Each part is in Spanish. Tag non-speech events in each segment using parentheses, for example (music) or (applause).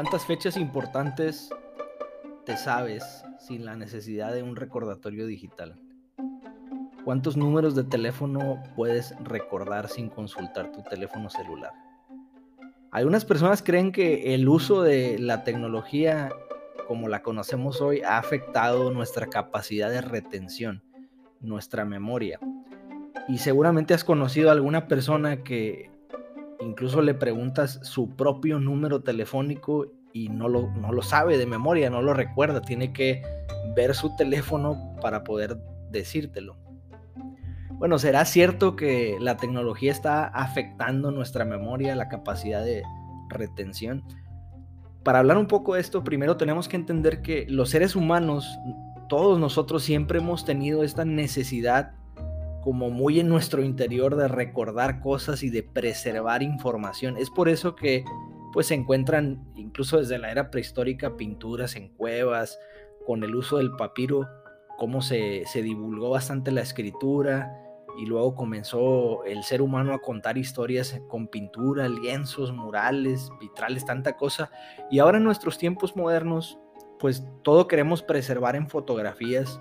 ¿Cuántas fechas importantes te sabes sin la necesidad de un recordatorio digital? ¿Cuántos números de teléfono puedes recordar sin consultar tu teléfono celular? Algunas personas creen que el uso de la tecnología como la conocemos hoy ha afectado nuestra capacidad de retención, nuestra memoria. Y seguramente has conocido a alguna persona que incluso le preguntas su propio número telefónico y no lo, no lo sabe de memoria, no lo recuerda, tiene que ver su teléfono para poder decírtelo. Bueno, ¿será cierto que la tecnología está afectando nuestra memoria, la capacidad de retención? Para hablar un poco de esto, primero tenemos que entender que los seres humanos, todos nosotros siempre hemos tenido esta necesidad como muy en nuestro interior de recordar cosas y de preservar información. Es por eso que pues se encuentran incluso desde la era prehistórica pinturas en cuevas con el uso del papiro, cómo se, se divulgó bastante la escritura y luego comenzó el ser humano a contar historias con pintura, lienzos, murales, vitrales, tanta cosa. Y ahora en nuestros tiempos modernos, pues todo queremos preservar en fotografías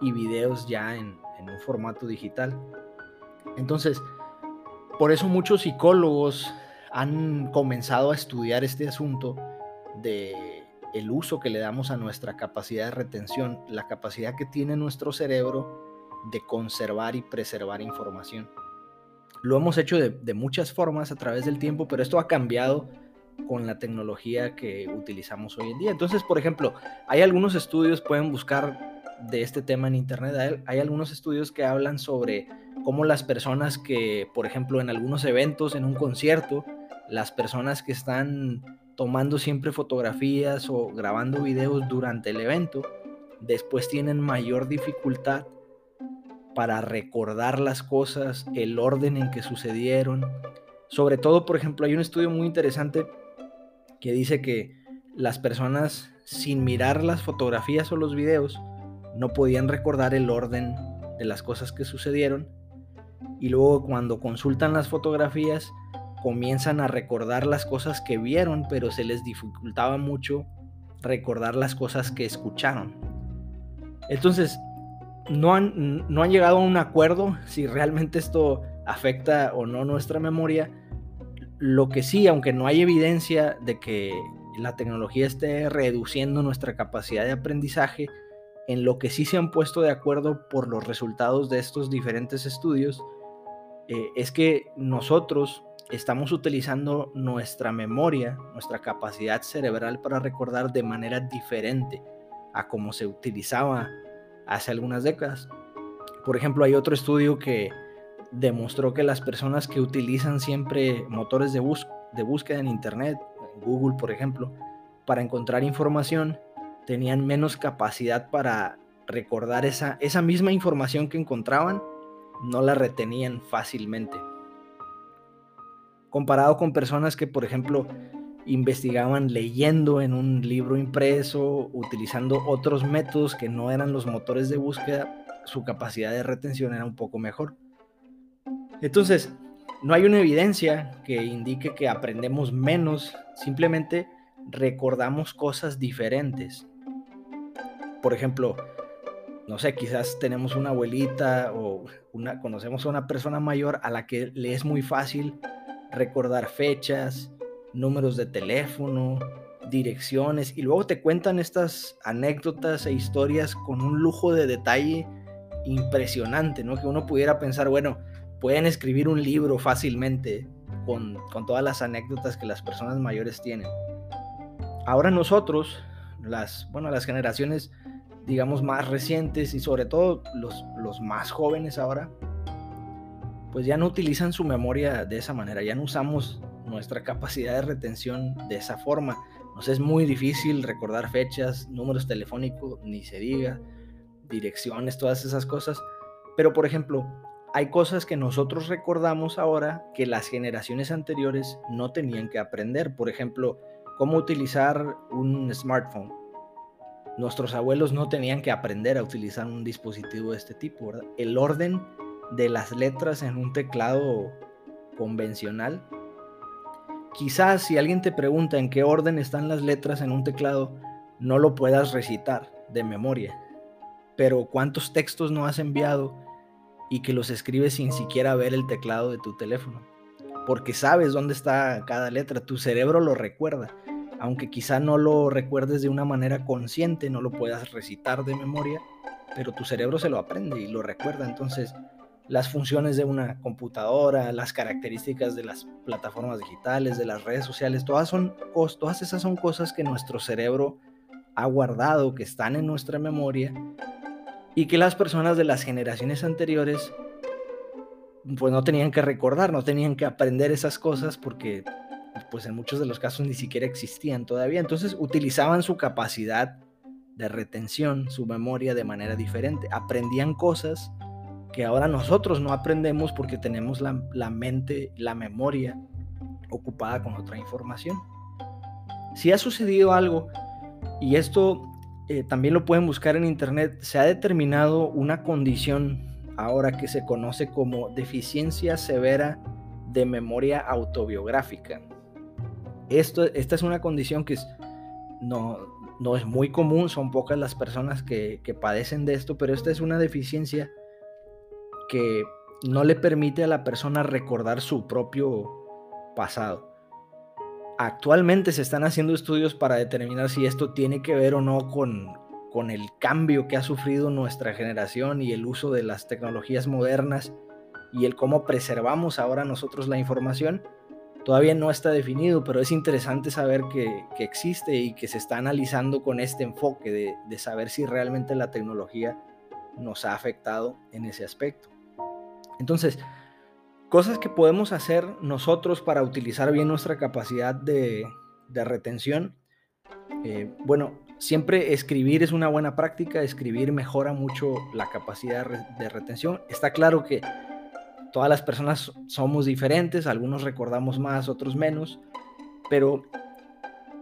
y videos ya en, en un formato digital. Entonces, por eso muchos psicólogos han comenzado a estudiar este asunto de el uso que le damos a nuestra capacidad de retención, la capacidad que tiene nuestro cerebro de conservar y preservar información. Lo hemos hecho de, de, muchas formas a través del tiempo, pero esto ha cambiado con la tecnología que utilizamos hoy en día. Entonces, por ejemplo, hay algunos estudios, pueden buscar de este tema en Internet. Hay, algunos estudios que hablan sobre cómo las personas que, por ejemplo, en algunos eventos, en un concierto, las personas que están tomando siempre fotografías o grabando videos durante el evento, después tienen mayor dificultad para recordar las cosas, el orden en que sucedieron. Sobre todo, por ejemplo, hay un estudio muy interesante que dice que las personas sin mirar las fotografías o los videos no podían recordar el orden de las cosas que sucedieron y luego cuando consultan las fotografías comienzan a recordar las cosas que vieron, pero se les dificultaba mucho recordar las cosas que escucharon. Entonces, no han, no han llegado a un acuerdo si realmente esto afecta o no nuestra memoria. Lo que sí, aunque no hay evidencia de que la tecnología esté reduciendo nuestra capacidad de aprendizaje, en lo que sí se han puesto de acuerdo por los resultados de estos diferentes estudios eh, es que nosotros estamos utilizando nuestra memoria, nuestra capacidad cerebral para recordar de manera diferente a como se utilizaba hace algunas décadas. Por ejemplo, hay otro estudio que demostró que las personas que utilizan siempre motores de, de búsqueda en Internet, Google por ejemplo, para encontrar información, tenían menos capacidad para recordar esa, esa misma información que encontraban, no la retenían fácilmente. Comparado con personas que, por ejemplo, investigaban leyendo en un libro impreso, utilizando otros métodos que no eran los motores de búsqueda, su capacidad de retención era un poco mejor. Entonces, no hay una evidencia que indique que aprendemos menos, simplemente recordamos cosas diferentes por ejemplo, no sé, quizás tenemos una abuelita o una, conocemos a una persona mayor a la que le es muy fácil recordar fechas, números de teléfono, direcciones y luego te cuentan estas anécdotas e historias con un lujo de detalle impresionante, ¿no? Que uno pudiera pensar, bueno, pueden escribir un libro fácilmente con, con todas las anécdotas que las personas mayores tienen. Ahora nosotros, las, bueno, las generaciones digamos, más recientes y sobre todo los, los más jóvenes ahora, pues ya no utilizan su memoria de esa manera, ya no usamos nuestra capacidad de retención de esa forma. Nos es muy difícil recordar fechas, números telefónicos, ni se diga, direcciones, todas esas cosas. Pero por ejemplo, hay cosas que nosotros recordamos ahora que las generaciones anteriores no tenían que aprender. Por ejemplo, cómo utilizar un smartphone nuestros abuelos no tenían que aprender a utilizar un dispositivo de este tipo, ¿verdad? El orden de las letras en un teclado convencional quizás si alguien te pregunta en qué orden están las letras en un teclado, no lo puedas recitar de memoria. Pero ¿cuántos textos no has enviado y que los escribes sin siquiera ver el teclado de tu teléfono? Porque sabes dónde está cada letra, tu cerebro lo recuerda. Aunque quizá no lo recuerdes de una manera consciente, no lo puedas recitar de memoria, pero tu cerebro se lo aprende y lo recuerda. Entonces, las funciones de una computadora, las características de las plataformas digitales, de las redes sociales, todas, son, todas esas son cosas que nuestro cerebro ha guardado, que están en nuestra memoria y que las personas de las generaciones anteriores pues no tenían que recordar, no tenían que aprender esas cosas porque pues en muchos de los casos ni siquiera existían todavía. Entonces utilizaban su capacidad de retención, su memoria de manera diferente. Aprendían cosas que ahora nosotros no aprendemos porque tenemos la, mente, la memoria ocupada con otra información. Si ha sucedido algo, y esto eh, también lo pueden buscar en internet, se ha determinado una condición ahora que se conoce como deficiencia severa de memoria autobiográfica. Esto, esta es una condición que no, no es muy común, son pocas las personas que, que padecen de esto, pero esta es una deficiencia que no le permite a la persona recordar su propio pasado. Actualmente se están haciendo estudios para determinar si esto tiene que ver o no con, con el cambio que ha sufrido nuestra generación y el uso de las tecnologías modernas y el cómo preservamos ahora nosotros la información, todavía no está definido, pero es interesante saber que, existe y que se está analizando con este enfoque de, saber si realmente la tecnología nos ha afectado en ese aspecto. Entonces, cosas que podemos hacer nosotros para utilizar bien nuestra capacidad de, retención. Eh, bueno, siempre escribir es una buena práctica, escribir mejora mucho la capacidad de retención. Está claro que todas las personas somos diferentes, algunos recordamos más, otros menos, pero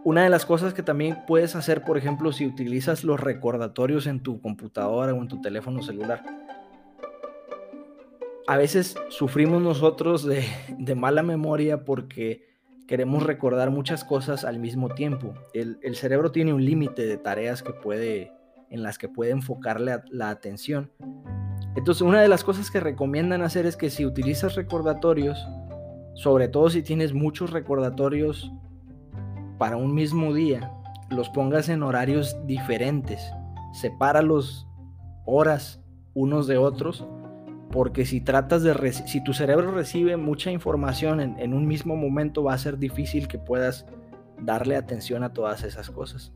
una de las cosas que también puedes hacer, por ejemplo, si utilizas los recordatorios en tu computadora o en tu teléfono celular, a veces sufrimos nosotros de, mala memoria porque queremos recordar muchas cosas al mismo tiempo. El, cerebro tiene un límite de tareas que puede, en las que puede enfocarle la atención. Entonces, una de las cosas que recomiendan hacer es que si utilizas recordatorios, sobre todo si tienes muchos recordatorios para un mismo día, los pongas en horarios diferentes. Sepáralos horas unos de otros porque si tratas de si tu cerebro recibe mucha información en, un mismo momento va a ser difícil que puedas darle atención a todas esas cosas.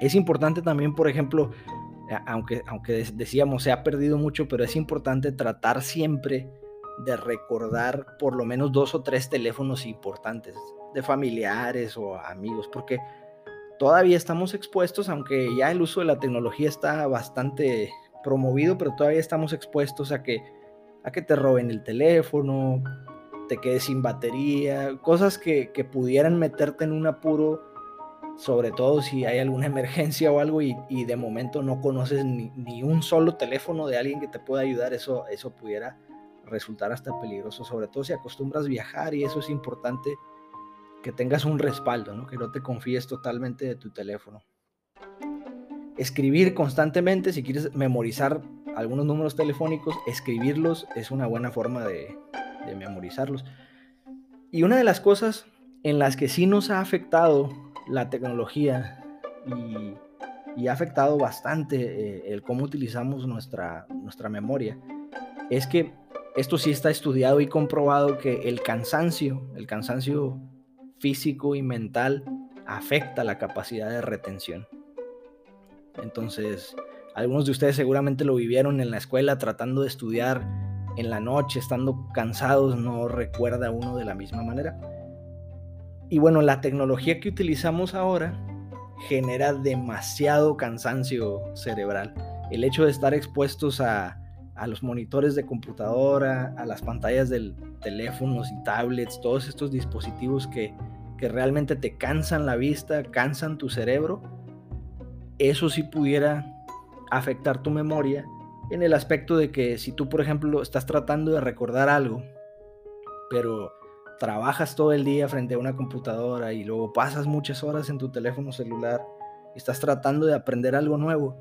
Es importante también, por ejemplo, aunque, aunque decíamos se ha perdido mucho, pero es importante tratar siempre de recordar por lo menos dos o tres teléfonos importantes de familiares o amigos, porque todavía estamos expuestos, aunque ya el uso de la tecnología está bastante promovido, pero todavía estamos expuestos a que, a que te roben el teléfono, te quedes sin batería, cosas que, pudieran meterte en un apuro, sobre todo si hay alguna (laughs) emergencia o algo y, de momento no conoces ni, un solo teléfono de alguien que te pueda ayudar, eso, eso pudiera resultar hasta peligroso, sobre todo si acostumbras viajar y eso es importante que tengas un respaldo, ¿no? que no te confíes totalmente de tu teléfono escribir constantemente, si quieres memorizar algunos números telefónicos, escribirlos es una buena forma de, memorizarlos. Y una de las cosas en las que sí nos ha afectado la tecnología y, ha afectado bastante eh, el cómo utilizamos nuestra, nuestra memoria, es que esto sí está estudiado y comprobado que el cansancio, el cansancio físico y mental, afecta la capacidad de retención. Entonces, algunos de ustedes seguramente lo vivieron en la escuela tratando de estudiar en la noche, estando cansados, no recuerda uno de la misma manera. Y bueno, la tecnología que utilizamos ahora genera demasiado cansancio cerebral. El hecho de estar expuestos a, los monitores de computadora, a las pantallas de teléfonos y tablets, todos estos dispositivos que, que realmente te cansan la vista, cansan tu cerebro, eso sí pudiera afectar tu memoria en el aspecto de que si tú, por ejemplo, estás tratando de recordar algo, pero trabajas todo el día frente a una computadora y luego pasas muchas horas en tu teléfono celular y estás tratando de aprender algo nuevo,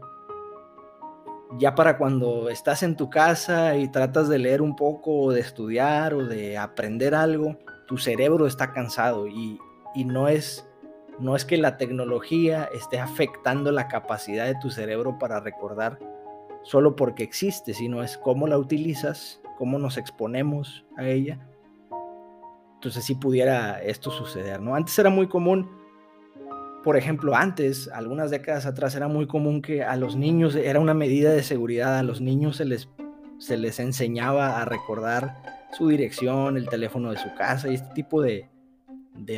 ya para cuando estás en tu casa y tratas de leer un poco o de estudiar o de aprender algo, tu cerebro está cansado y, no, es, no es que la tecnología esté afectando la capacidad de tu cerebro para recordar solo porque existe, sino es cómo la utilizas, cómo nos exponemos a ella. Entonces si pudiera esto suceder, ¿no? Antes era muy común por ejemplo, antes, algunas décadas atrás, era muy común que a los niños, era una medida de seguridad, a los niños se les, se les enseñaba a recordar su dirección, el teléfono de su casa y este tipo de,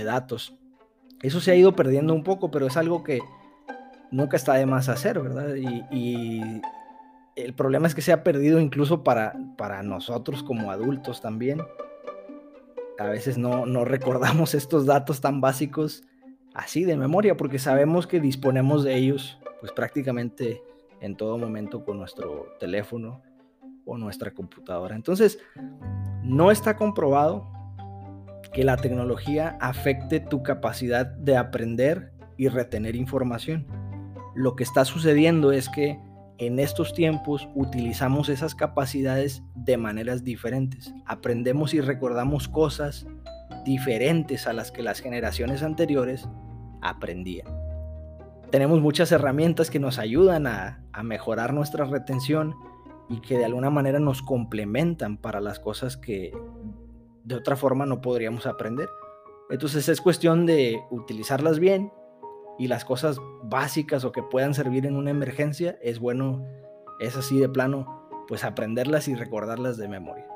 datos. Eso se ha ido perdiendo un poco, pero es algo que nunca está de más hacer, ¿verdad? Y, el problema es que se ha perdido incluso para, para nosotros como adultos también. A veces no, (laughs) recordamos estos datos tan básicos así de memoria, porque sabemos que disponemos de ellos pues prácticamente en todo momento con nuestro teléfono o nuestra computadora. Entonces, no está comprobado que la tecnología afecte tu capacidad de aprender y retener información. Lo que está sucediendo es que en estos tiempos utilizamos esas capacidades de maneras diferentes. Aprendemos y recordamos cosas diferentes a las que las generaciones anteriores aprendían. Tenemos muchas herramientas que nos ayudan a, mejorar nuestra retención y que de alguna manera nos complementan para las cosas que de otra forma no podríamos aprender. Entonces es cuestión de utilizarlas bien y las cosas básicas o que puedan servir en una emergencia, es bueno, es así de plano, pues aprenderlas y recordarlas de memoria.